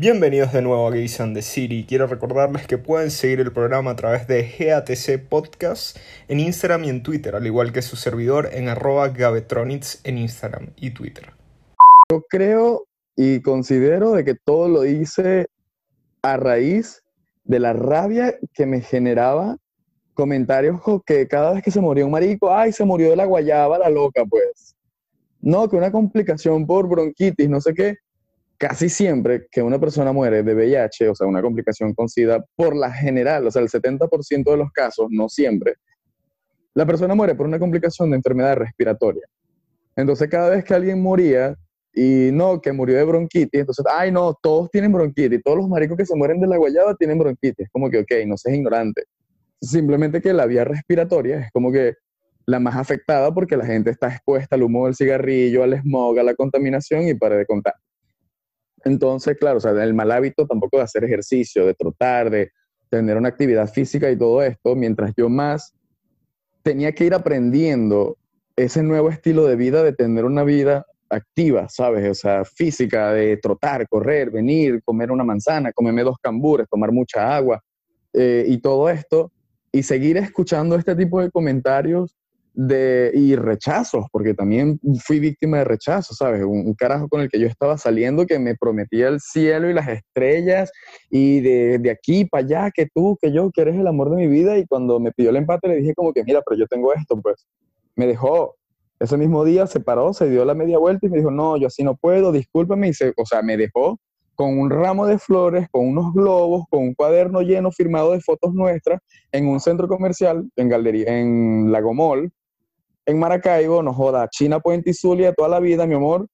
Bienvenidos de nuevo a Gays and the City. Quiero recordarles que pueden seguir el programa a través de GATC Podcast en Instagram y en Twitter, al igual que su servidor en arroba en Instagram y Twitter. Yo creo y considero de que todo lo hice a raíz de la rabia que me generaba comentarios que cada vez que se moría un marico, ay, se murió de la guayaba, la loca, pues. No, que una complicación por bronquitis, no sé qué casi siempre que una persona muere de VIH, o sea, una complicación con SIDA, por la general, o sea, el 70% de los casos, no siempre, la persona muere por una complicación de enfermedad respiratoria. Entonces, cada vez que alguien moría, y no, que murió de bronquitis, entonces, ay, no, todos tienen bronquitis, todos los maricos que se mueren de la guayaba tienen bronquitis. Como que, ok, no seas ignorante. Simplemente que la vía respiratoria es como que la más afectada porque la gente está expuesta al humo del cigarrillo, al smog, a la contaminación y para de contar. Entonces, claro, o sea, el mal hábito tampoco de hacer ejercicio, de trotar, de tener una actividad física y todo esto, mientras yo más tenía que ir aprendiendo ese nuevo estilo de vida, de tener una vida activa, ¿sabes? O sea, física, de trotar, correr, venir, comer una manzana, comerme dos cambures, tomar mucha agua eh, y todo esto, y seguir escuchando este tipo de comentarios de, y rechazos, porque también fui víctima de rechazos, ¿sabes? Un, carajo con el que yo estaba saliendo que me prometía el cielo y las estrellas y de, de aquí para allá, que tú, que yo, que eres el amor de mi vida y cuando me pidió el empate le dije como que, mira, pero yo tengo esto, pues me dejó. Ese mismo día se paró, se dio la media vuelta y me dijo, no, yo así no puedo, discúlpame, y se, o sea, me dejó con un ramo de flores, con unos globos, con un cuaderno lleno firmado de fotos nuestras en un centro comercial en Galería, en Lagomol, en Maracaibo, no joda, China Puente y Zulia toda la vida, mi amor,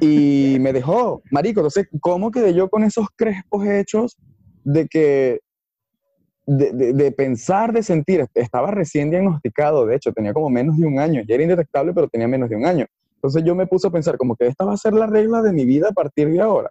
y me dejó, marico, entonces, ¿cómo quedé yo con esos crespos hechos de que, de, pensar, de sentir, estaba recién diagnosticado, de hecho, tenía como menos de un año, ya era indetectable, pero tenía menos de un año. Entonces yo me puse a pensar como que esta va a ser la regla de mi vida a partir de ahora.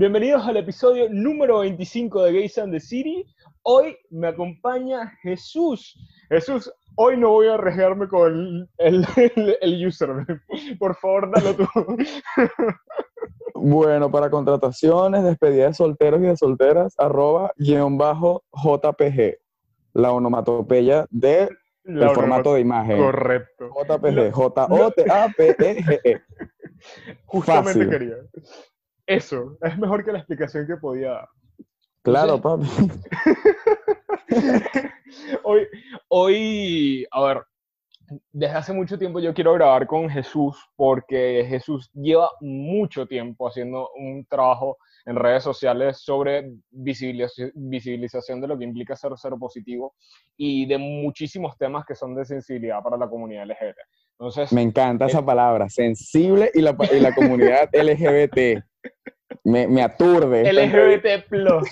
Bienvenidos al episodio número 25 de Gays and the City. Hoy me acompaña Jesús. Jesús, hoy no voy a arriesgarme con el, el, username. Por favor, dalo tú. Bueno, para contrataciones, despedida de solteros y de solteras, arroba guion bajo JPG, la onomatopeya de el formato de imagen. Correcto. JPG, J-O-T-A-P-E-G-E. Justamente quería. Eso, es mejor que la explicación que podía dar. Claro, papi. hoy, hoy, a ver, desde hace mucho tiempo yo quiero grabar con Jesús porque Jesús lleva mucho tiempo haciendo un trabajo en redes sociales sobre visibilización de lo que implica ser cero positivo y de muchísimos temas que son de sensibilidad para la comunidad LGBT. Entonces, me encanta esa eh, palabra, sensible y la, y la comunidad LGBT. Me, me aturde. LGBT plus.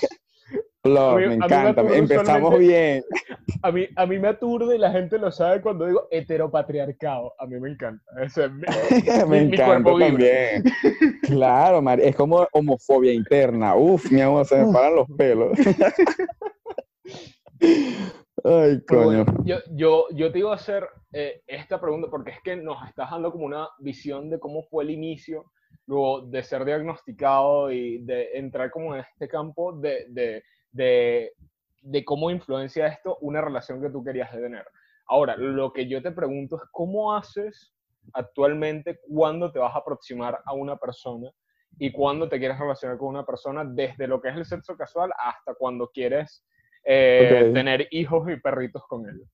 Plus, me encanta. Empezamos bien. A mí, a mí me aturde la gente lo sabe cuando digo heteropatriarcado. A mí me encanta. Ese es me encanta también. claro, es como homofobia interna. Uf, mi amor, se me paran los pelos. Ay, coño. yo, yo, yo, te iba a hacer eh, esta pregunta porque es que nos estás dando como una visión de cómo fue el inicio luego de ser diagnosticado y de entrar como en este campo de, de, de, de cómo influencia esto una relación que tú querías tener. Ahora, lo que yo te pregunto es cómo haces actualmente cuando te vas a aproximar a una persona y cuando te quieres relacionar con una persona desde lo que es el sexo casual hasta cuando quieres eh, tener hijos y perritos con ellos.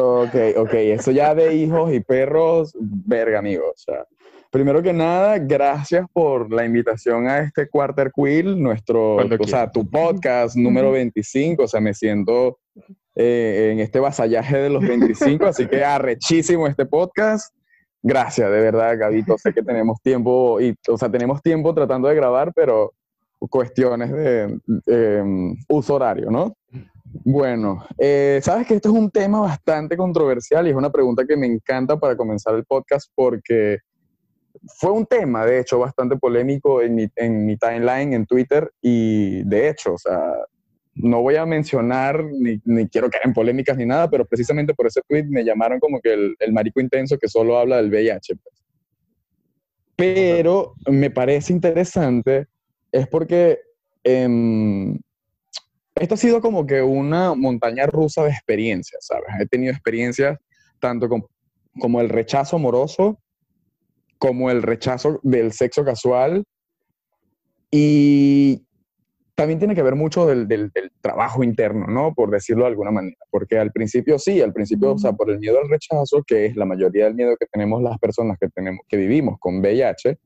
Ok, ok, eso ya de hijos y perros, verga, amigo. O sea, primero que nada, gracias por la invitación a este Quarter Quill, nuestro, o sea, tu podcast número 25. O sea, me siento eh, en este vasallaje de los 25, así que arrechísimo este podcast. Gracias, de verdad, Gabito. Sé que tenemos tiempo, y, o sea, tenemos tiempo tratando de grabar, pero cuestiones de em, uso horario, ¿no? Bueno, eh, sabes que esto es un tema bastante controversial y es una pregunta que me encanta para comenzar el podcast porque fue un tema, de hecho, bastante polémico en mi, en mi timeline en Twitter y de hecho, o sea, no voy a mencionar, ni, ni, quiero caer en polémicas ni nada, pero precisamente por ese tweet me llamaron como que el, el marico intenso que solo habla del VIH. Pues. Pero me parece interesante, es porque em, esto ha sido como que una montaña rusa de experiencias, ¿sabes? He tenido experiencias tanto como el rechazo amoroso, como el rechazo del sexo casual, y también tiene que ver mucho del, del, trabajo interno, ¿no? Por decirlo de alguna manera. Porque al principio sí, al principio, o sea, por el miedo al rechazo, que es la mayoría del miedo que tenemos las personas que, tenemos, que vivimos con VIH,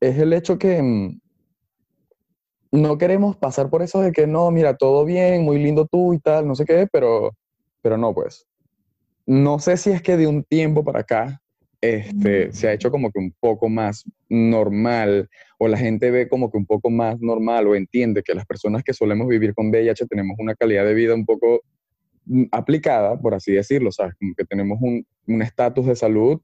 es el hecho que mm, no queremos pasar por eso de que no, mira, todo bien, muy lindo tú y tal, no sé qué, pero, pero no, pues. No sé si es que de un tiempo para acá este, se ha hecho como que un poco más normal o la gente ve como que un poco más normal o entiende que las personas que solemos vivir con VIH tenemos una calidad de vida un poco mm, aplicada, por así decirlo, ¿sabes? Como que tenemos un estatus de salud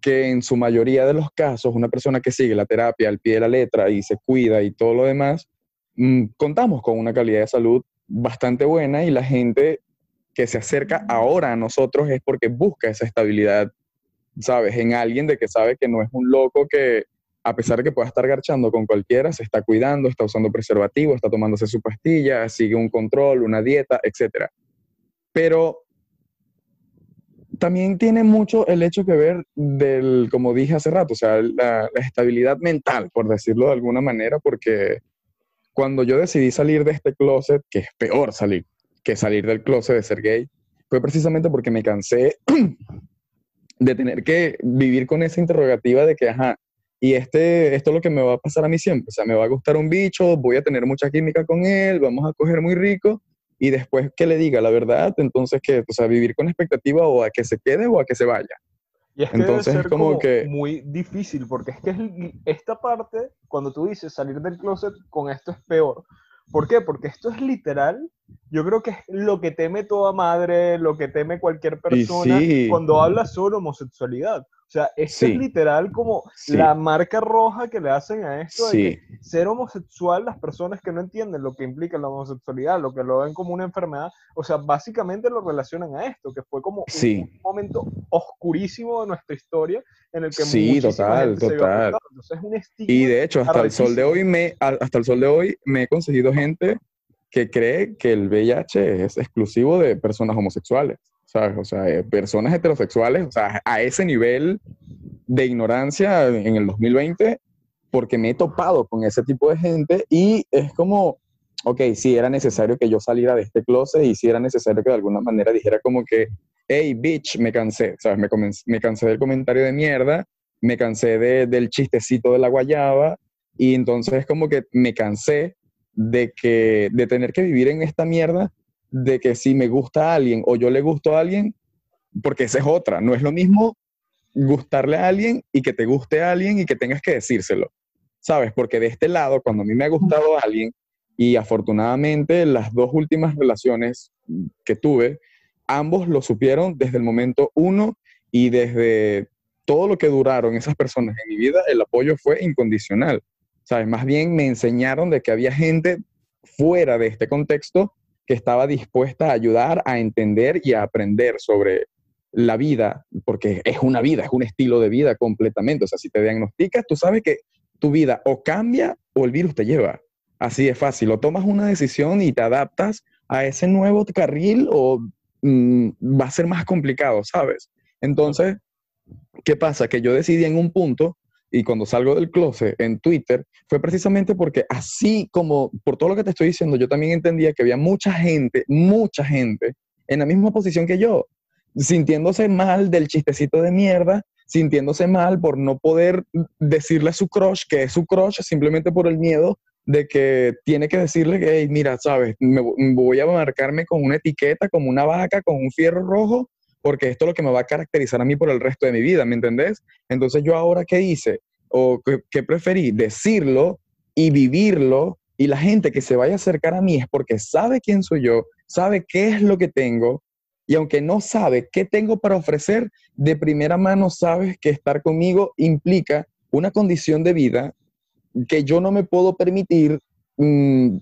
que en su mayoría de los casos, una persona que sigue la terapia al pie de la letra y se cuida y todo lo demás, mm, contamos con una calidad de salud bastante buena y la gente que se acerca ahora a nosotros es porque busca esa estabilidad ¿sabes? En alguien de que sabe que no es un loco que, a pesar de que pueda estar garchando con cualquiera, se está cuidando, está usando preservativo, está tomándose su pastilla, sigue un control, una dieta, etc. Pero también tiene mucho el hecho que ver del, como dije hace rato, o sea, la, estabilidad mental, por decirlo de alguna manera, porque cuando yo decidí salir de este closet, que es peor salir que salir del closet de ser gay, fue precisamente porque me cansé de tener que vivir con esa interrogativa de que, ajá, y este, esto es lo que me va a pasar a mí siempre, o sea, me va a gustar un bicho, voy a tener mucha química con él, vamos a coger muy rico, y después que le diga la verdad, entonces que, o sea, vivir con expectativa o a que se quede o a que se vaya. Y es que entonces es como, que muy difícil, porque es que es esta parte, cuando tú dices salir del closet con esto es peor. ¿Por qué? Porque esto es literal yo creo que es lo que teme toda madre, lo que teme cualquier persona cuando habla sobre homosexualidad. O sea, es literal como la marca roja que le hacen a esto de ser homosexual, las personas que no entienden lo que implica la homosexualidad, lo que lo ven como una enfermedad, o sea, básicamente lo relacionan a esto, que fue como un momento oscurísimo de nuestra historia en el que sí, total, total. Entonces es un y de hecho, hasta el sol de hoy me, hasta el sol de hoy me he conseguido gente que cree que el VIH es exclusivo de personas homosexuales, ¿sabes? O sea, eh, personas heterosexuales, o sea, a ese nivel de ignorancia en el 2020, porque me he topado con ese tipo de gente y es como, ok, sí era necesario que yo saliera de este closet y sí era necesario que de alguna manera dijera como que, hey, bitch, me cansé, ¿sabes? Me, me cansé del comentario de mierda, me cansé de, del chistecito de la guayaba y entonces como que me cansé de, que, de tener que vivir en esta mierda de que si me gusta a alguien o yo le gusto a alguien, porque esa es otra, no es lo mismo gustarle a alguien y que te guste a alguien y que tengas que decírselo, ¿sabes? Porque de este lado, cuando a mí me ha gustado a alguien y afortunadamente las dos últimas relaciones que tuve, ambos lo supieron desde el momento uno y desde todo lo que duraron esas personas en mi vida, el apoyo fue incondicional. ¿sabes? Más bien me enseñaron de que había gente fuera de este contexto que estaba dispuesta a ayudar a entender y a aprender sobre la vida, porque es una vida, es un estilo de vida completamente. O sea, si te diagnosticas, tú sabes que tu vida o cambia o el virus te lleva. Así es fácil. O tomas una decisión y te adaptas a ese nuevo carril o mm, va a ser más complicado, ¿sabes? Entonces, ¿qué pasa? Que yo decidí en un punto y cuando salgo del closet en Twitter, fue precisamente porque así como por todo lo que te estoy diciendo, yo también entendía que había mucha gente, mucha gente en la misma posición que yo, sintiéndose mal del chistecito de mierda, sintiéndose mal por no poder decirle a su crush que es su crush simplemente por el miedo de que tiene que decirle que, hey, mira, sabes, me voy a marcarme con una etiqueta, como una vaca, con un fierro rojo, porque esto es lo que me va a caracterizar a mí por el resto de mi vida, ¿me entendés? Entonces yo ahora qué hice o qué, preferí, decirlo y vivirlo y la gente que se vaya a acercar a mí es porque sabe quién soy yo, sabe qué es lo que tengo y aunque no sabe qué tengo para ofrecer, de primera mano sabes que estar conmigo implica una condición de vida que yo no me puedo permitir mm,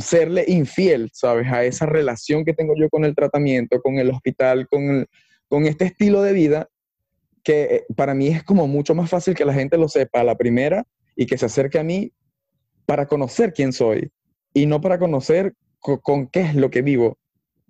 serle infiel, ¿sabes? A esa relación que tengo yo con el tratamiento, con el hospital, con, con este estilo de vida, que eh, para mí es como mucho más fácil que la gente lo sepa a la primera y que se acerque a mí para conocer quién soy y no para conocer con, qué es lo que vivo.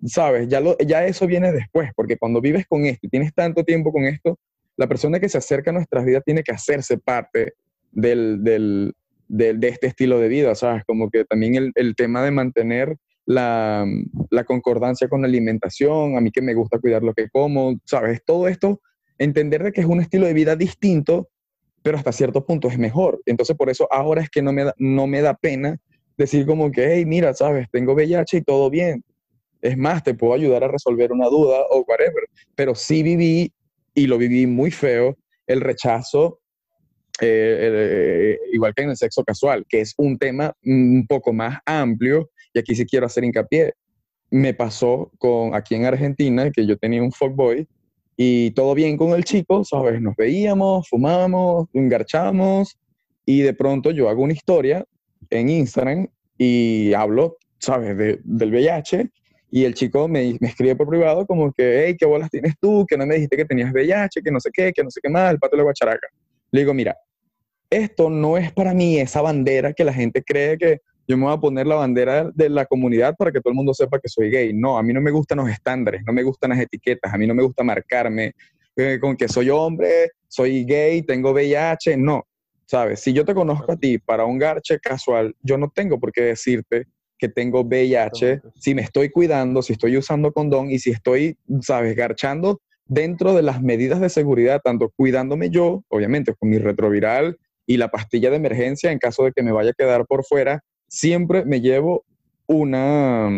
¿Sabes? Ya, lo, ya eso viene después, porque cuando vives con esto y tienes tanto tiempo con esto, la persona que se acerca a nuestras vidas tiene que hacerse parte del, del, de, este estilo de vida, ¿sabes? Como que también el, el tema de mantener la, la, concordancia con la alimentación, a mí que me gusta cuidar lo que como, ¿sabes? Todo esto, entender de que es un estilo de vida distinto, pero hasta cierto punto es mejor. Entonces, por eso ahora es que no me da, no me da pena decir como que, hey, mira, ¿sabes? Tengo VIH y todo bien. Es más, te puedo ayudar a resolver una duda o whatever. Pero sí viví, y lo viví muy feo, el rechazo eh, eh, igual que en el sexo casual, que es un tema un poco más amplio, y aquí sí quiero hacer hincapié. Me pasó con aquí en Argentina, que yo tenía un fuckboy, y todo bien con el chico, ¿sabes? Nos veíamos, fumábamos, engarchamos, y de pronto yo hago una historia en Instagram y hablo, ¿sabes? del VIH, y el chico me, me, escribe por privado como que, hey, ¿qué bolas tienes tú? Que no me dijiste que tenías VIH, que no sé qué, que no sé qué más, el pato de la guacharaca. Le digo, mira, esto no es para mí esa bandera que la gente cree que yo me voy a poner la bandera de la comunidad para que todo el mundo sepa que soy gay. No, a mí no me gustan los estándares, no me gustan las etiquetas, a mí no me gusta marcarme eh, con que soy hombre, soy gay, tengo VIH, no. ¿Sabes? Si yo te conozco a ti para un garche casual, yo no tengo por qué decirte que tengo VIH, si me estoy cuidando, si estoy usando condón y si estoy, ¿sabes?, garchando dentro de las medidas de seguridad, tanto cuidándome yo, obviamente, con mi retroviral y la pastilla de emergencia en caso de que me vaya a quedar por fuera, siempre me llevo una,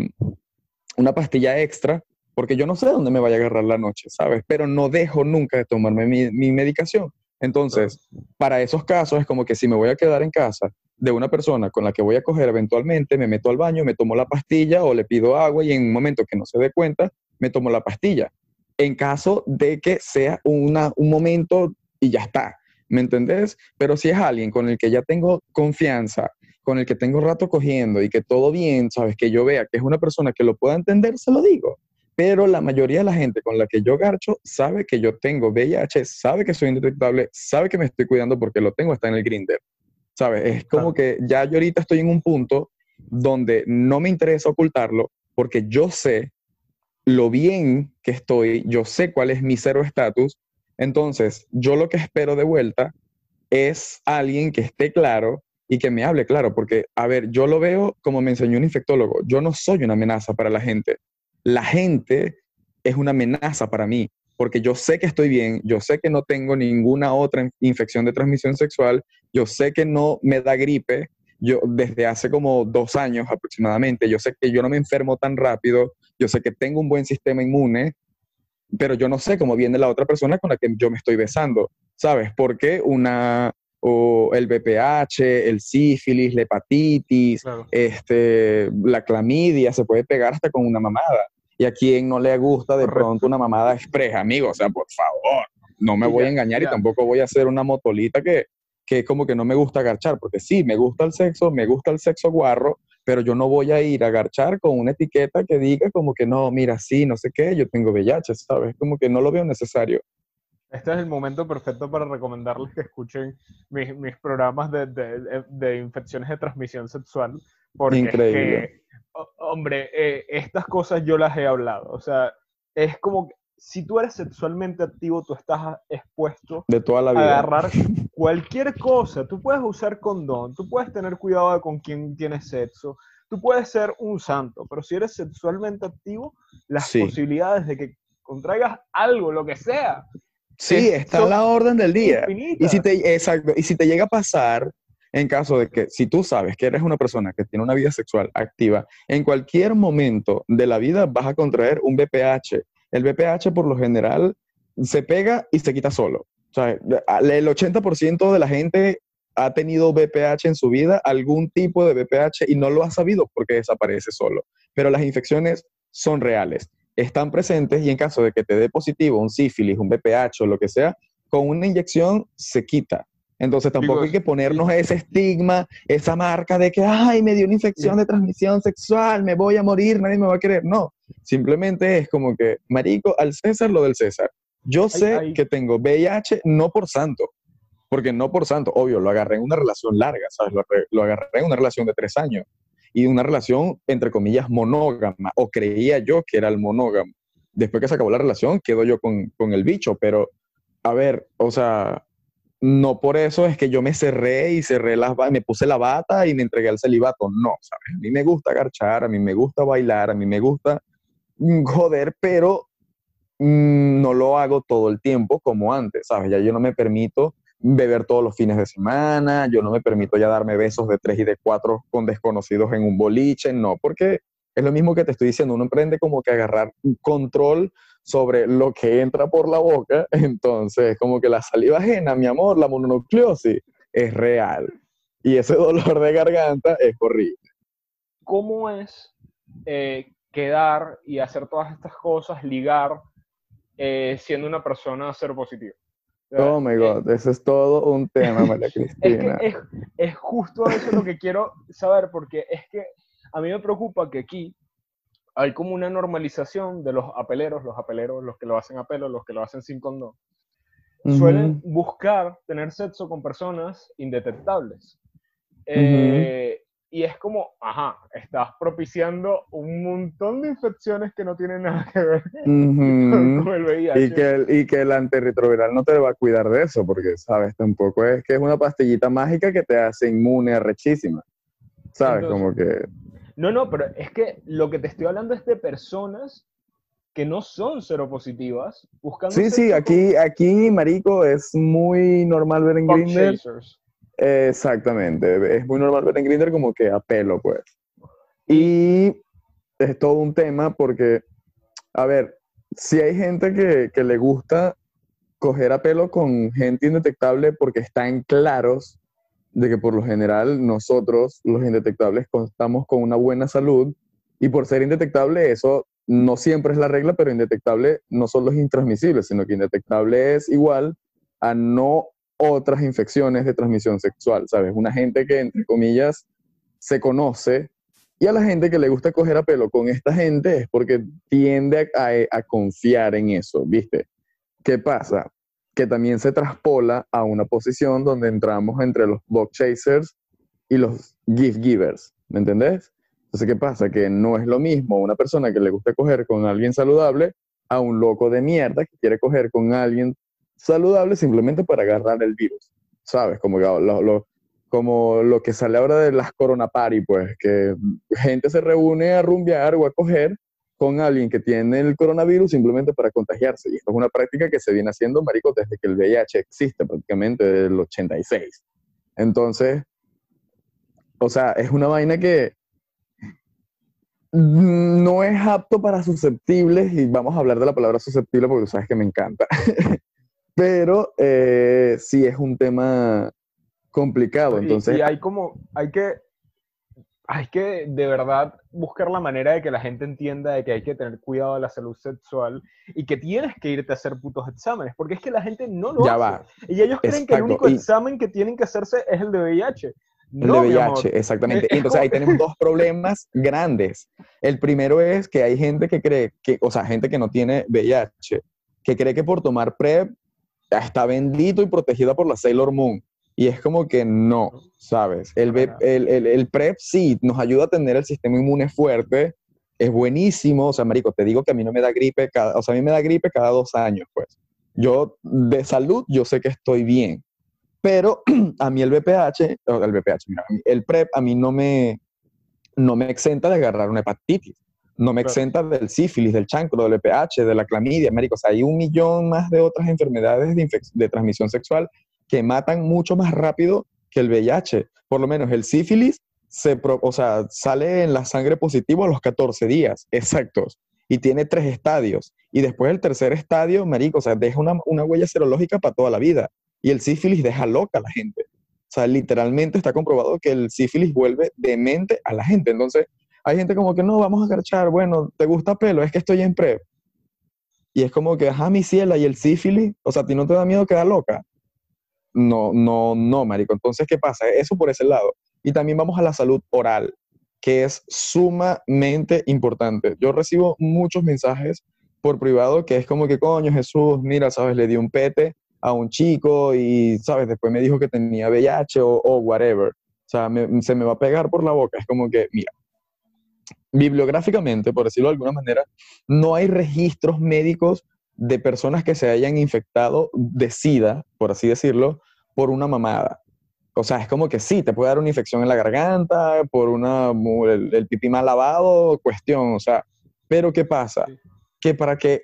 una pastilla extra porque yo no sé dónde me vaya a agarrar la noche, ¿sabes? Pero no dejo nunca de tomarme mi, medicación. Entonces, para esos casos es como que si me voy a quedar en casa de una persona con la que voy a coger eventualmente, me meto al baño, me tomo la pastilla o le pido agua y en un momento que no se dé cuenta, me tomo la pastilla. En caso de que sea una, un momento y ya está. ¿Me entendés? Pero si es alguien con el que ya tengo confianza, con el que tengo rato cogiendo y que todo bien, sabes, que yo vea que es una persona que lo pueda entender, se lo digo. Pero la mayoría de la gente con la que yo garcho sabe que yo tengo VIH, sabe que soy indetectable, sabe que me estoy cuidando porque lo tengo, está en el grinder. ¿Sabes? Es como que ya yo ahorita estoy en un punto donde no me interesa ocultarlo porque yo sé lo bien que estoy, yo sé cuál es mi cero estatus entonces, yo lo que espero de vuelta es alguien que esté claro y que me hable claro, porque, a ver, yo lo veo como me enseñó un infectólogo, yo no soy una amenaza para la gente, la gente es una amenaza para mí, porque yo sé que estoy bien, yo sé que no tengo ninguna otra infección de transmisión sexual, yo sé que no me da gripe, yo desde hace como dos años aproximadamente, yo sé que yo no me enfermo tan rápido, yo sé que tengo un buen sistema inmune, pero yo no sé cómo viene la otra persona con la que yo me estoy besando, ¿sabes? Porque una, o el BPH, el sífilis, la hepatitis, este, la clamidia, se puede pegar hasta con una mamada. Y a quien no le gusta de pronto una mamada expresa, amigo, o sea, por favor, no me voy a engañar y tampoco voy a hacer una motolita que, que como que no me gusta agachar, porque sí, me gusta el sexo, me gusta el sexo guarro, pero yo no voy a ir a garchar con una etiqueta que diga como que no, mira, sí, no sé qué, yo tengo VIH, ¿sabes? Como que no lo veo necesario. Este es el momento perfecto para recomendarles que escuchen mis, mis programas de, de, de, infecciones de transmisión sexual. Porque Increíble. hombre, eh, estas cosas yo las he hablado. O sea, es como que si tú eres sexualmente activo, tú estás expuesto de toda la vida. a agarrar cualquier cosa. Tú puedes usar condón, tú puedes tener cuidado de con quién tienes sexo, tú puedes ser un santo, pero si eres sexualmente activo, las posibilidades de que contraigas algo, lo que sea. Sí, está a la orden del día. Y si, te, exacto, y si te llega a pasar, en caso de que si tú sabes que eres una persona que tiene una vida sexual activa, en cualquier momento de la vida vas a contraer un BPH el BPH por lo general se pega y se quita solo. O sea, el 80% de la gente ha tenido BPH en su vida, algún tipo de BPH, y no lo ha sabido porque desaparece solo. Pero las infecciones son reales, están presentes y en caso de que te dé positivo un sífilis, un BPH o lo que sea, con una inyección se quita. Entonces tampoco hay que ponernos ese estigma, esa marca de que, ay, me dio una infección de transmisión sexual, me voy a morir, nadie me va a querer. No, simplemente es como que, marico, al César lo del César. Yo sé hay- que tengo VIH no por santo, porque no por santo, obvio, lo agarré en una relación larga, ¿sabes? Lo, lo agarré en una relación de tres años y una relación, entre comillas, monógama, o creía yo que era el monógamo. Después que se acabó la relación, quedo yo con, con el bicho, pero, a ver, o sea, no por eso es que yo me cerré y cerré las me puse la bata y me entregué al celibato. No, ¿sabes? A mí me gusta garchar, a mí me gusta bailar, a mí me gusta mm, joder, pero mm, no lo hago todo el tiempo como antes, ¿sabes? Ya yo no me permito beber todos los fines de semana, yo no me permito ya darme besos de tres y de cuatro con desconocidos en un boliche, no, porque es lo mismo que te estoy diciendo, uno aprende como que agarrar control sobre lo que entra por la boca, entonces como que la saliva ajena, mi amor, la mononucleosis es real. Y ese dolor de garganta es horrible. ¿Cómo es eh, quedar y hacer todas estas cosas, ligar, eh, siendo una persona ser positiva? O sea, Oh my eh, God, eso es todo un tema, María Es que Cristina. es, es justo eso lo que quiero saber, porque es que a mí me preocupa que aquí hay como una normalización de los apeleros, los apeleros, los que lo hacen a pelo, los que lo hacen sin condón. Suelen buscar tener sexo con personas indetectables. Eh, y es como, ajá, estás propiciando un montón de infecciones que no tienen nada que ver con, Ujú. con el VIH. Y que, el, y que el antirretroviral no te va a cuidar de eso, porque, ¿sabes? Tampoco es que es una pastillita mágica que te hace inmune arrechísima. ¿Sabes? Entonces, Como que... No, no, pero es que lo que te estoy hablando es de personas que no son seropositivas buscando Sí, sí, aquí, aquí, marico, es muy normal ver en Grindr. Exactamente, es muy normal ver en Grindr como que a pelo, pues. Y es todo un tema porque, a ver, si hay gente que, que le gusta coger a pelo con gente indetectable porque están claros de que por lo general nosotros, los indetectables, contamos con una buena salud y por ser indetectable eso no siempre es la regla, pero indetectable no solo es intransmisible, sino que indetectable es igual a no otras infecciones de transmisión sexual, ¿sabes? Una gente que, entre comillas, se conoce y a la gente que le gusta coger a pelo con esta gente es porque tiende a, a- a confiar en eso, ¿viste? ¿Qué pasa? Que también se traspola a una posición donde entramos entre los box chasers y los gift givers, ¿me entendés? Entonces, ¿qué pasa? Que no es lo mismo una persona que le gusta coger con alguien saludable a un loco de mierda que quiere coger con alguien saludable simplemente para agarrar el virus, ¿sabes? Como lo, lo- como lo que sale ahora de las Corona Party, pues, que gente se reúne a rumbear o a coger con alguien que tiene el coronavirus simplemente para contagiarse. Y esto es una práctica que se viene haciendo, marico, desde que el VIH existe, prácticamente desde el 86. Entonces, o sea, es una vaina que no es apto para susceptibles, y vamos a hablar de la palabra susceptible porque tú sabes que me encanta. Pero eh, sí es un tema complicado. Y- Entonces, y, hay como, hay que, hay que de verdad buscar la manera de que la gente entienda de que hay que tener cuidado de la salud sexual y que tienes que irte a hacer putos exámenes, porque es que la gente no lo ya hace. va. Y ellos creen que el único y- examen que tienen que hacerse es el de VIH. El No, de VIH, exactamente. Y entonces ahí tenemos dos problemas grandes. El primero es que hay gente que cree que, o sea, gente que no tiene VIH, que cree que por tomar PrEP está bendito y protegida por la Sailor Moon. Y es como que no, ¿sabes? El, el, el- el PrEP sí nos ayuda a tener el sistema inmune fuerte, es buenísimo. O sea, Marico, te digo que a mí no me da gripe, cada, o sea, a mí me da gripe cada dos años, pues. Yo, de salud, yo sé que estoy bien. Pero a mí el BPH, el BPH, mira, el PrEP a mí no me, no me exenta de agarrar una hepatitis, no me exenta del sífilis, del chancro, del VPH, de la clamidia, médicos. O sea, hay un millón más de otras enfermedades de, de transmisión sexual que matan mucho más rápido que el VIH. Por lo menos el sífilis se pro- o sea, sale en la sangre positivo a los 14 días exactos y tiene tres estadios. Y después el tercer estadio, marico, o sea, deja una, una huella serológica para toda la vida. Y el sífilis deja loca a la gente. O sea, literalmente está comprobado que el sífilis vuelve demente a la gente. Entonces, hay gente como que no, vamos a garchar, bueno, ¿te gusta pelo? Es que estoy en PrEP. Y es como que, ajá, mi ciela, y el sífilis, o sea, ¿a ti no te da miedo quedar loca? No, no, no, marico. Entonces, ¿qué pasa? Eso por ese lado. Y también vamos a la salud oral, que es sumamente importante. Yo recibo muchos mensajes por privado que es como que, coño, Jesús, mira, sabes, le di un pete a un chico y, sabes, después me dijo que tenía VIH o, whatever. O sea, se me va a pegar por la boca. Es como que, mira, bibliográficamente, por decirlo de alguna manera, no hay registros médicos de personas que se hayan infectado de SIDA, por así decirlo, por una mamada. O sea, es como que sí, te puede dar una infección en la garganta, por una, el, el pipí mal lavado, cuestión, o sea, pero ¿qué pasa? Que para que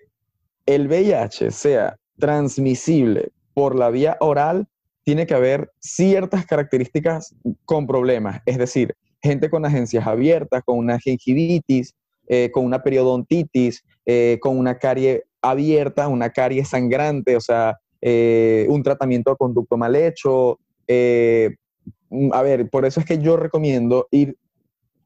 el VIH sea transmisible por la vía oral, tiene que haber ciertas características con problemas, es decir, gente con agencias abiertas, con una gingivitis, eh, con una periodontitis, eh, con una carie abierta, una carie sangrante, o sea, eh, un tratamiento de conducto mal hecho. Mm, a ver, por eso es que yo recomiendo ir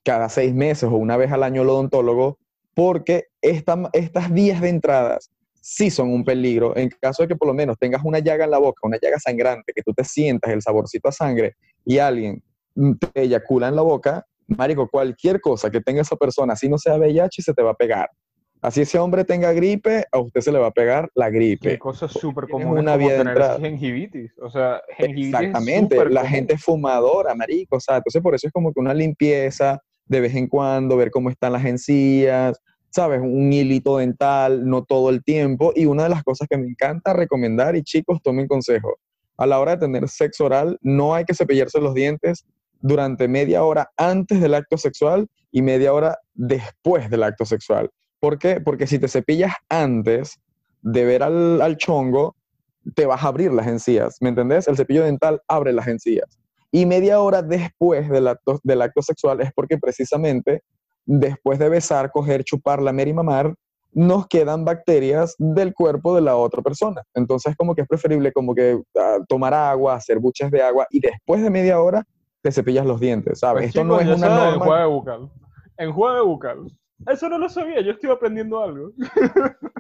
cada seis meses o una vez al año al odontólogo, porque estas vías de entradas sí son un peligro. En caso de que por lo menos tengas una llaga en la boca, una llaga sangrante, que tú te sientas el saborcito a sangre y alguien te eyacula en la boca, marico, cualquier cosa que tenga esa persona, si no sea VIH, se te va a pegar. Así ese hombre tenga gripe, a usted se le va a pegar la gripe. Qué cosa súper común una como tener gingivitis. O sea, gingivitis Exactamente, la gente es fumadora, marico. O sea, entonces por eso es como que una limpieza de vez en cuando, ver cómo están las encías, ¿sabes? Un hilito dental, no todo el tiempo. Y una de las cosas que me encanta recomendar, y chicos, tomen consejo, a la hora de tener sexo oral, no hay que cepillarse los dientes durante media hora antes del acto sexual y media hora después del acto sexual. ¿Por qué? Porque si te cepillas antes de ver al, chongo, te vas a abrir las encías, ¿me entendés? El cepillo dental abre las encías. Y media hora después del acto, del acto sexual es porque precisamente después de besar, coger, chupar, lamer y mamar, nos quedan bacterias del cuerpo de la otra persona. Entonces, como que es preferible como que ah, tomar agua, hacer buches de agua y después de media hora te cepillas los dientes, ¿sabes? Pues Esto no es una norma. Enjuague bucal. Enjuague bucal. Eso no lo sabía, yo estoy aprendiendo algo.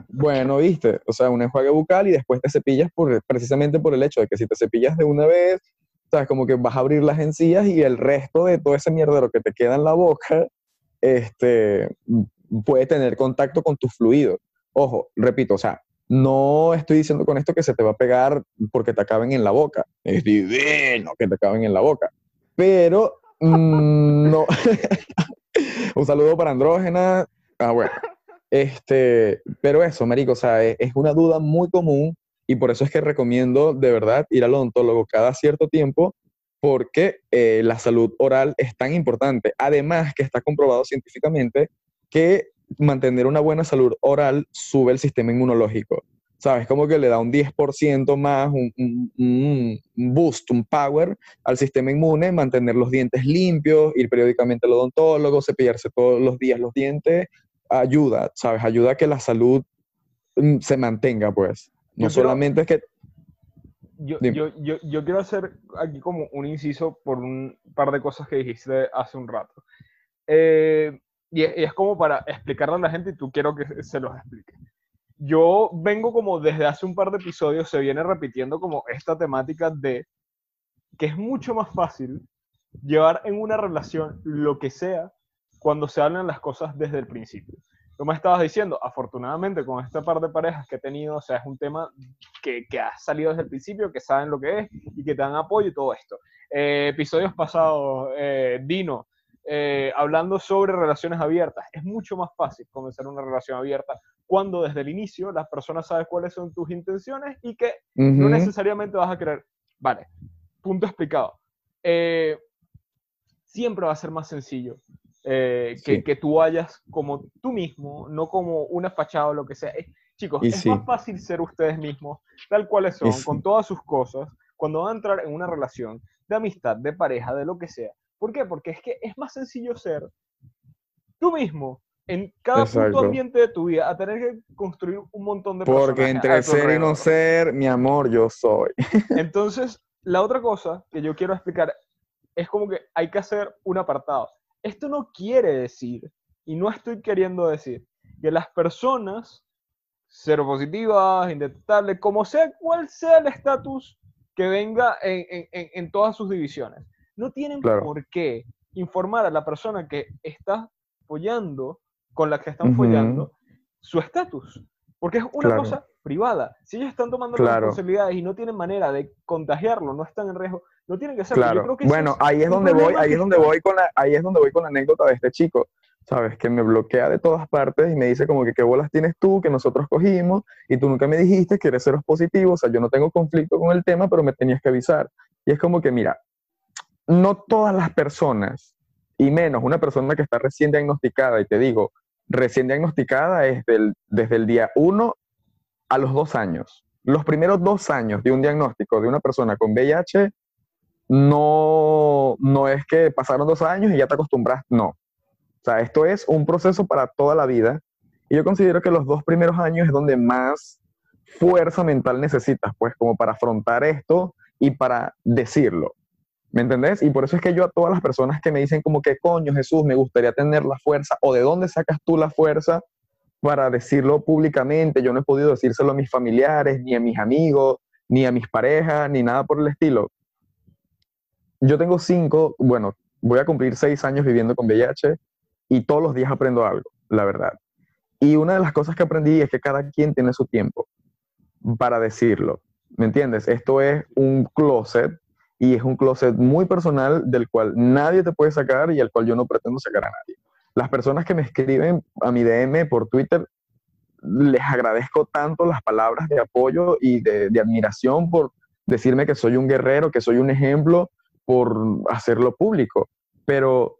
bueno, viste, o sea, un enjuague bucal y después te cepillas por, precisamente por el hecho de que si te cepillas de una vez, sabes, como que vas a abrir las encías y el resto de todo ese mierdero que te queda en la boca, este, puede tener contacto con tus fluidos. Ojo, repito, o sea, no estoy diciendo con esto que se te va a pegar porque te acaben en la boca. Es divino que te acaben en la boca. Pero mm, no. Un saludo para Andrógena. Ah, bueno. Este, pero eso, marico, o sea, es, una duda muy común y por eso es que recomiendo de verdad ir al odontólogo cada cierto tiempo porque eh, la salud oral es tan importante. Además que está comprobado científicamente que mantener una buena salud oral sube el sistema inmunológico. ¿Sabes? Como que le da un 10% más, un, boost, un power al sistema inmune, mantener los dientes limpios, ir periódicamente al odontólogo, cepillarse todos los días los dientes, ayuda, ¿sabes? Ayuda a que la salud mm, se mantenga, pues. No solamente es que... Yo, yo, yo, yo, quiero hacer aquí como un inciso por un par de cosas que dijiste hace un rato. Eh, y, es, y, es, como para explicarle a la gente y tú quiero que se los explique yo vengo como desde hace un par de episodios, se viene repitiendo como esta temática de que es mucho más fácil llevar en una relación lo que sea cuando se hablan las cosas desde el principio. Como estabas diciendo, afortunadamente con esta par de parejas que he tenido, o sea, es un tema que, que ha salido desde el principio, que saben lo que es y que te dan apoyo y todo esto. Eh, episodios pasados, eh, Dino, eh, hablando sobre relaciones abiertas. Es mucho más fácil comenzar una relación abierta cuando desde el inicio las personas saben cuáles son tus intenciones y que no necesariamente vas a querer. Vale, punto explicado. Eh, siempre va a ser más sencillo eh, que, que, tú vayas como tú mismo, no como una fachada o lo que sea. chicos, es más fácil ser ustedes mismos, tal cuales son, con todas sus cosas, cuando van a entrar en una relación de amistad, de pareja, de lo que sea, ¿Por qué? Porque es que es más sencillo ser tú mismo en cada punto ambiente de tu vida a tener que construir un montón de Porque entre ser y no ser, mi amor, yo soy. Entonces, la otra cosa que yo quiero explicar es como que hay que hacer un apartado. Esto no quiere decir, y no estoy queriendo decir, que las personas seropositivas, indetectables, como sea cual sea el estatus que venga en, todas sus divisiones. No tienen por qué informar a la persona que está follando, con la que están follando, su estatus. Porque es una cosa privada. Si ellos están tomando responsabilidades y no tienen manera de contagiarlo, no están en riesgo, no tienen que hacerlo. Claro. bueno, ahí es donde voy, ahí es donde voy con la, ahí es donde voy con la anécdota de este chico. ¿Sabes? Que me bloquea de todas partes y me dice como que qué bolas tienes tú, que nosotros cogimos y tú nunca me dijiste que eres seros positivos, o sea, yo no tengo conflicto con el tema, pero me tenías que avisar. Y es como que, mira, no todas las personas, y menos una persona que está recién diagnosticada, y te digo, recién diagnosticada es desde el día 1 a los dos años. Los primeros dos años de un diagnóstico de una persona con VIH no, no es que pasaron dos años y ya te acostumbras, no. O sea, esto es un proceso para toda la vida. Y yo considero que los dos primeros años es donde más fuerza mental necesitas, pues, como para afrontar esto y para decirlo. ¿Me entendés? Y por eso es que yo a todas las personas que me dicen como que coño Jesús, me gustaría tener la fuerza, o de dónde sacas tú la fuerza para decirlo públicamente. Yo no he podido decírselo a mis familiares, ni a mis amigos, ni a mis parejas, ni nada por el estilo. Yo tengo cinco, bueno, voy a cumplir seis años viviendo con VIH y todos los días aprendo algo, la verdad. Y una de las cosas que aprendí es que cada quien tiene su tiempo para decirlo. ¿Me entiendes? Esto es un closet y es un closet muy personal del cual nadie te puede sacar y al cual yo no pretendo sacar a nadie las personas que me escriben a mi DM por Twitter, les agradezco tanto las palabras de apoyo y de, admiración por decirme que soy un guerrero, que soy un ejemplo, por hacerlo público. Pero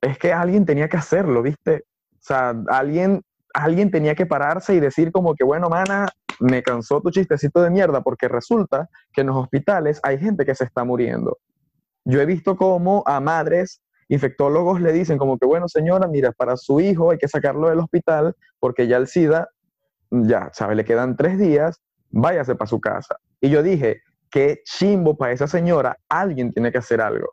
es que alguien tenía que hacerlo, ¿viste? O sea, alguien, alguien tenía que pararse y decir como que, bueno, mana, me cansó tu chistecito de mierda, porque resulta que en los hospitales hay gente que se está muriendo. Yo he visto cómo a madres infectólogos le dicen como que, bueno, señora, mira, para su hijo hay que sacarlo del hospital porque ya el SIDA, ya, ¿sabe? Le quedan tres días, váyase para su casa. Y yo dije, qué chimbo para esa señora, alguien tiene que hacer algo.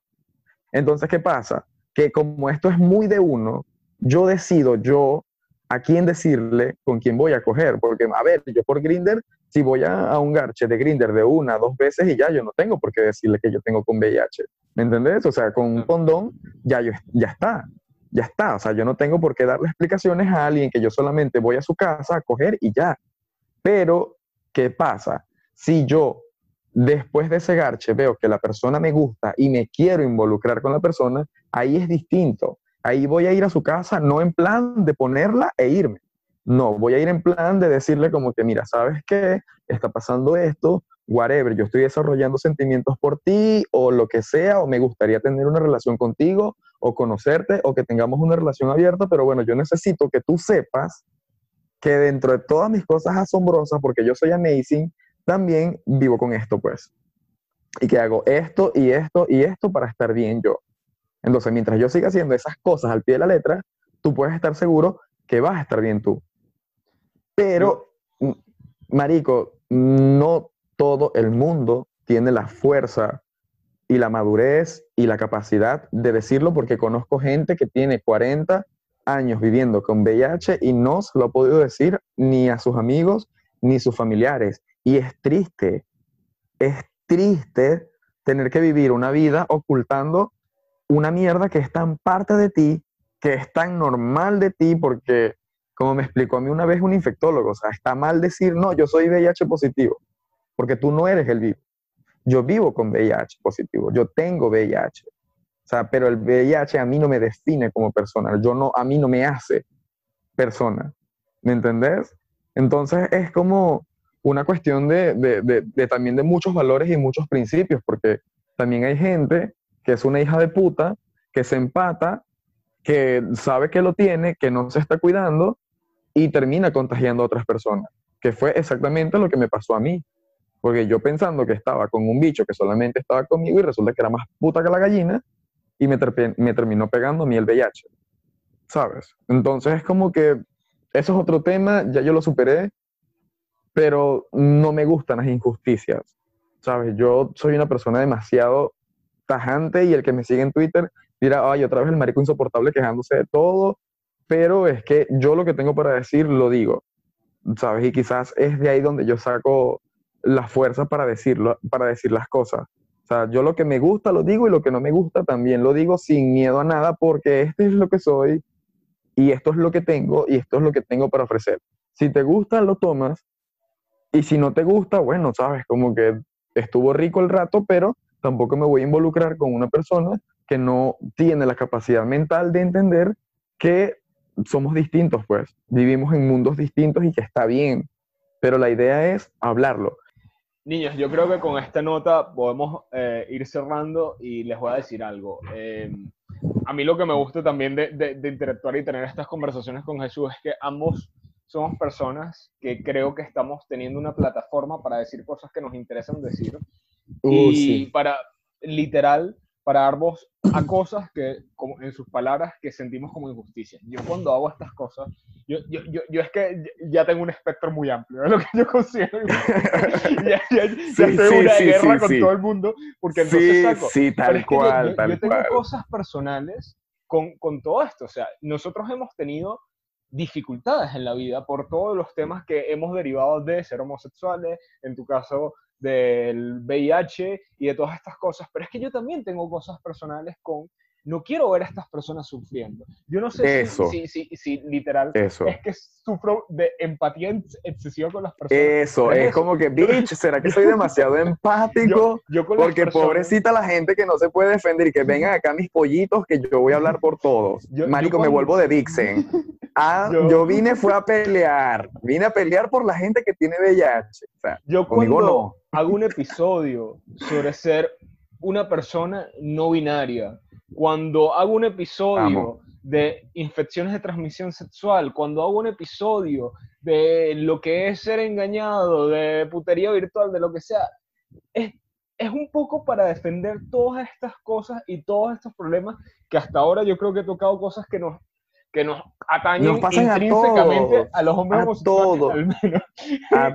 Entonces, ¿qué pasa? Que como esto es muy de uno, yo decido yo a quién decirle con quién voy a coger. Porque, a ver, yo por Grinder, si voy a, un garche de Grinder de una, dos veces y ya, yo no tengo por qué decirle que yo tengo con VIH. ¿Me entendés? O sea, con un condón ya, yo, ya está. Ya está. O sea, yo no tengo por qué darle explicaciones a alguien que yo solamente voy a su casa a coger y ya. Pero, ¿qué pasa? Si yo después de ese garche veo que la persona me gusta y me quiero involucrar con la persona, ahí es distinto ahí voy a ir a su casa no en plan de ponerla e irme. No, voy a ir en plan de decirle como que, mira, ¿sabes qué? Está pasando esto, whatever, yo estoy desarrollando sentimientos por ti o lo que sea, o me gustaría tener una relación contigo o conocerte o que tengamos una relación abierta, pero bueno, yo necesito que tú sepas que dentro de todas mis cosas asombrosas, porque yo soy amazing, también vivo con esto, pues. Y que hago esto y esto y esto para estar bien yo. Entonces, mientras yo siga haciendo esas cosas al pie de la letra, tú puedes estar seguro que vas a estar bien tú. Pero, Marico, no todo el mundo tiene la fuerza y la madurez y la capacidad de decirlo porque conozco gente que tiene 40 años viviendo con VIH y no se lo ha podido decir ni a sus amigos ni a sus familiares. Y es triste, es triste tener que vivir una vida ocultando una mierda que es tan parte de ti, que es tan normal de ti, porque, como me explicó a mí una vez un infectólogo, o sea, está mal decir, no, yo soy VIH positivo, porque tú no eres el vivo. Yo vivo con VIH positivo, yo tengo VIH. O sea, pero el VIH a mí no me define como persona, yo no, a mí no me hace persona. ¿Me entendés? Entonces es como una cuestión de, de también de muchos valores y muchos principios, porque también hay gente que es una hija de puta, que se empata, que sabe que lo tiene, que no se está cuidando y termina contagiando a otras personas, que fue exactamente lo que me pasó a mí. Porque yo pensando que estaba con un bicho que solamente estaba conmigo y resulta que era más puta que la gallina y me, terminó pegando a mí el VIH. ¿Sabes? Entonces es como que eso es otro tema, ya yo lo superé, pero no me gustan las injusticias. ¿Sabes? Yo soy una persona demasiado tajante y el que me sigue en Twitter dirá, ay, otra vez el marico insoportable quejándose de todo, pero es que yo lo que tengo para decir lo digo, ¿sabes? Y quizás es de ahí donde yo saco la fuerza para decirlo, para decir las cosas. O sea, yo lo que me gusta lo digo y lo que no me gusta también lo digo sin miedo a nada porque este es lo que soy y esto es lo que tengo y esto es lo que tengo para ofrecer. Si te gusta, lo tomas y si no te gusta, bueno, sabes, como que estuvo rico el rato, pero tampoco me voy a involucrar con una persona que no tiene la capacidad mental de entender que somos distintos, pues, vivimos en mundos distintos y que está bien, pero la idea es hablarlo. Niños, yo creo que con esta nota podemos eh, ir cerrando y les voy a decir algo. Eh, a mí lo que me gusta también de, de, interactuar y tener estas conversaciones con Jesús es que ambos somos personas que creo que estamos teniendo una plataforma para decir cosas que nos interesan decir uh, y para literal para dar voz a cosas que, como en sus palabras, que sentimos como injusticia. Yo cuando hago estas cosas, yo, yo, yo, yo es que ya tengo un espectro muy amplio, es lo que yo considero. ya, ya, estoy en una guerra con todo el mundo, porque entonces saco. Sí, tal cual, tal yo, tengo cosas personales con, con todo esto, o sea, nosotros hemos tenido dificultades en la vida por todos los temas que hemos derivado de ser homosexuales, en tu caso del VIH y de todas estas cosas, pero es que yo también tengo cosas personales con, no quiero ver a estas personas sufriendo. Yo no sé si, si, si, literal eso. es que sufro de empatía excesiva con las personas. Eso, es, como que, bitch, ¿será que soy demasiado empático? Porque pobrecita la gente que no se puede defender y que vengan acá mis pollitos que yo voy a hablar por todos. Marico, me vuelvo de Dixon. Ah, yo, vine fue a pelear, vine a pelear por la gente que tiene VIH. O sea, yo cuando no. hago un episodio sobre ser una persona no binaria, cuando hago un episodio de infecciones de transmisión sexual, cuando hago un episodio de lo que es ser engañado, de putería virtual, de lo que sea, es, es un poco para defender todas estas cosas y todos estos problemas que hasta ahora yo creo que he tocado cosas que nos que nos atañen intrínsecamente a, los hombres a todos. al menos.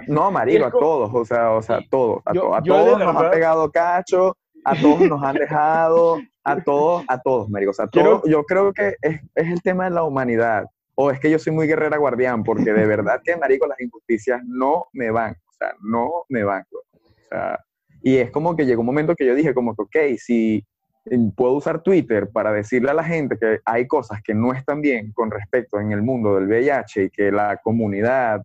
no, marico, a todos, o sea, o sea, a todos, a, todos nos han pegado cacho, a todos nos han dejado, a todos, a todos, marico, o sea, yo creo que es, es, el tema de la humanidad, o es que yo soy muy guerrera guardián, porque de verdad que, marico, las injusticias no me van, o sea, no me van, o sea, y es como que llegó un momento que yo dije como que, ok, si puedo usar Twitter para decirle a la gente que hay cosas que no están bien con respecto en el mundo del VIH y que la comunidad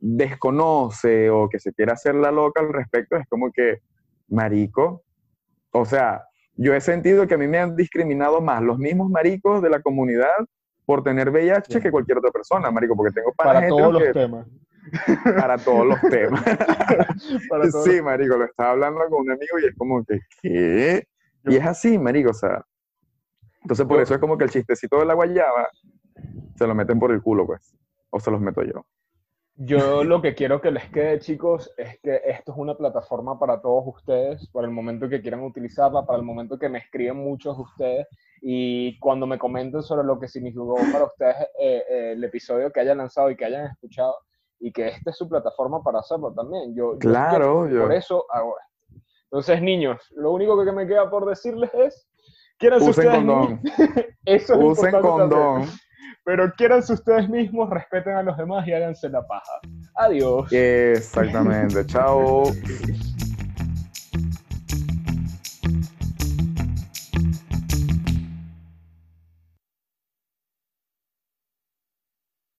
desconoce o que se quiere hacer la loca al respecto, es como que, marico, o sea, yo he sentido que a mí me han discriminado más los mismos maricos de la comunidad por tener VIH que cualquier otra persona, marico, porque tengo para, todos los temas. Para todos los temas. sí, marico, lo estaba hablando con un amigo y es como que, ¿qué? Y es así, marico, o sea. Entonces por eso es como que el chistecito de la guayaba se lo meten por el culo, pues. O se los meto yo. Yo lo que quiero que les quede, chicos, es que esto es una plataforma para todos ustedes, para el momento que quieran utilizarla, para el momento que me escriben muchos de ustedes y cuando me comenten sobre lo que significó para ustedes eh, eh, el episodio que hayan lanzado y que hayan escuchado y que esta es su plataforma para hacerlo también. Yo, claro, yo, por eso hago entonces, niños, lo único que me queda por decirles es, quieran ustedes condón. Eso es Usen condón. Pero quieranse ustedes mismos, respeten a los demás y háganse la paja. Adiós. Exactamente. Chao.